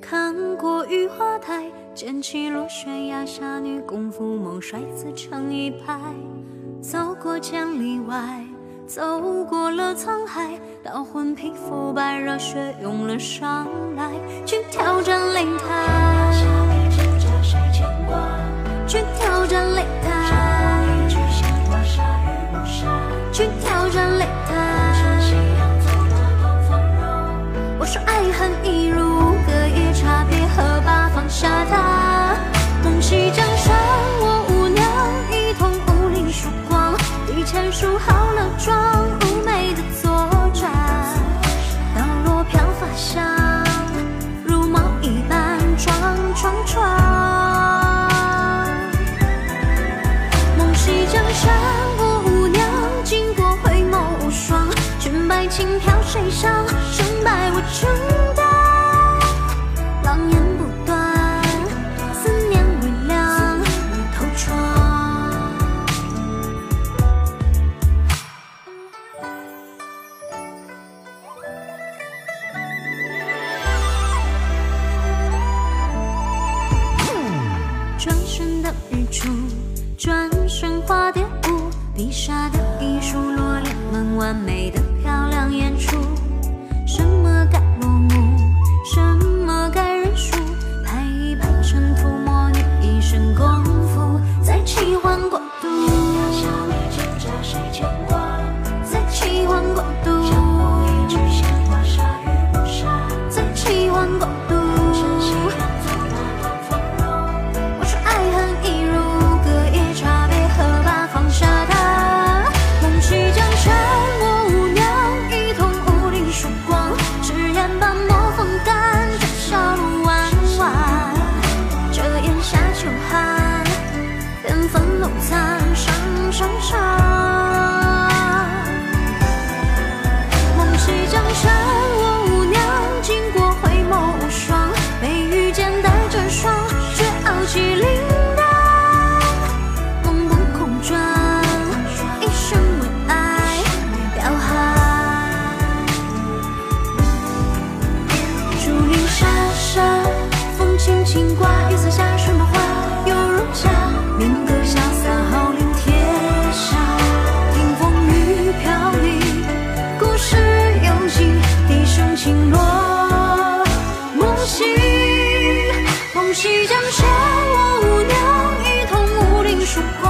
看过雨花台，捡起落悬崖侠女功夫猛，摔死成一派。走过千里外，走过了沧海，刀魂披肤白，热血涌了上来，去挑战擂台，去挑战擂台，去挑战擂台。恨一如隔夜茶，别喝罢放下它。梦系江山，我舞娘一同武林曙光，提前梳好了妆，妩媚的左转，刀落飘发香，如毛一般撞撞撞。梦系江山，我舞娘经过回眸无双，裙摆轻飘水上，胜败我承转身的日出，转身化蝶舞，笔下的艺术罗列们完美的漂亮演出。什么该落幕，什么该认输，拍一拍尘土，模拟一身功。束光。